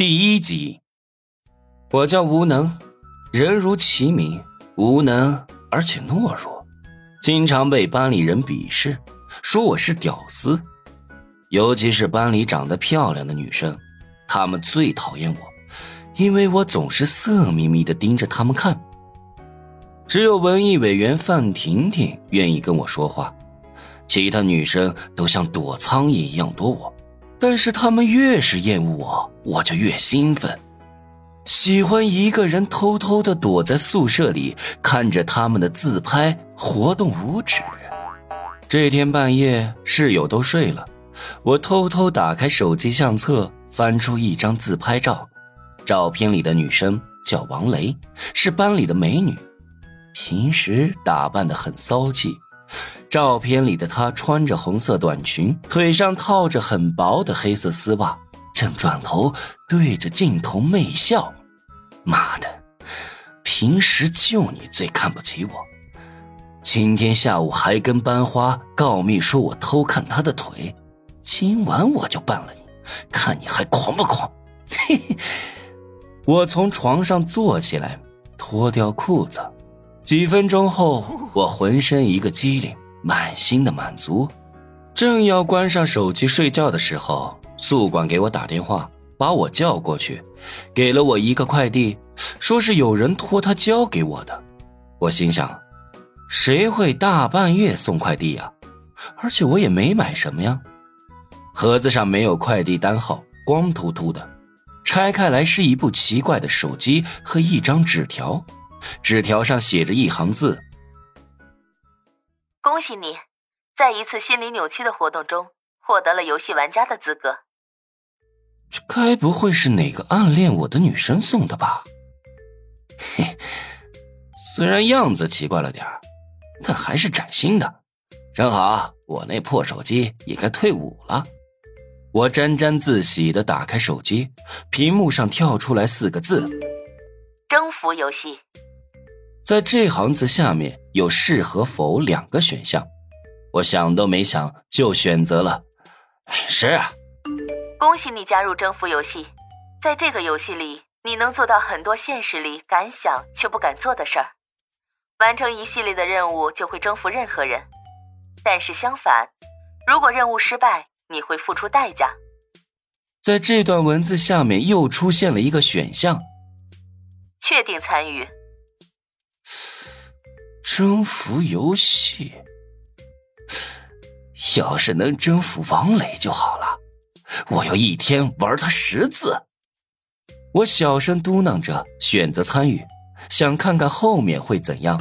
第一集，我叫无能，人如其名，无能而且懦弱，经常被班里人鄙视，说我是屌丝，尤其是班里长得漂亮的女生，她们最讨厌我，因为我总是色眯眯的盯着她们看。只有文艺委员范婷婷愿意跟我说话，其他女生都像躲苍蝇一样躲我。但是他们越是厌恶我，我就越兴奋，喜欢一个人偷偷的躲在宿舍里，看着他们的自拍，活动五指。这天半夜，室友都睡了，我偷偷打开手机相册，翻出一张自拍照，照片里的女生叫王雷，是班里的美女，平时打扮的很骚气。照片里的她穿着红色短裙，腿上套着很薄的黑色丝袜，正转头对着镜头媚笑。妈的，平时就你最看不起我，今天下午还跟班花告密说我偷看她的腿，今晚我就办了你，看你还狂不狂？嘿嘿，我从床上坐起来，脱掉裤子。几分钟后，我浑身一个机灵，满心的满足，正要关上手机睡觉的时候，宿管给我打电话，把我叫过去，给了我一个快递，说是有人托他交给我的。我心想，谁会大半夜送快递呀？而且我也没买什么呀。盒子上没有快递单号，光秃秃的，拆开来是一部奇怪的手机和一张纸条。纸条上写着一行字：“恭喜你，在一次心理扭曲的活动中获得了游戏玩家的资格。”这该不会是哪个暗恋我的女生送的吧？嘿，虽然样子奇怪了点但还是崭新的。正好我那破手机也该退伍了。我沾沾自喜的打开手机，屏幕上跳出来四个字：“征服游戏。”在这行字下面有是和否两个选项，我想都没想就选择了是啊。恭喜你加入征服游戏，在这个游戏里，你能做到很多现实里敢想却不敢做的事儿，完成一系列的任务就会征服任何人。但是相反，如果任务失败，你会付出代价。在这段文字下面又出现了一个选项，确定参与。征服游戏，要是能征服王磊就好了，我要一天玩他十次。我小声嘟囔着，选择参与，想看看后面会怎样。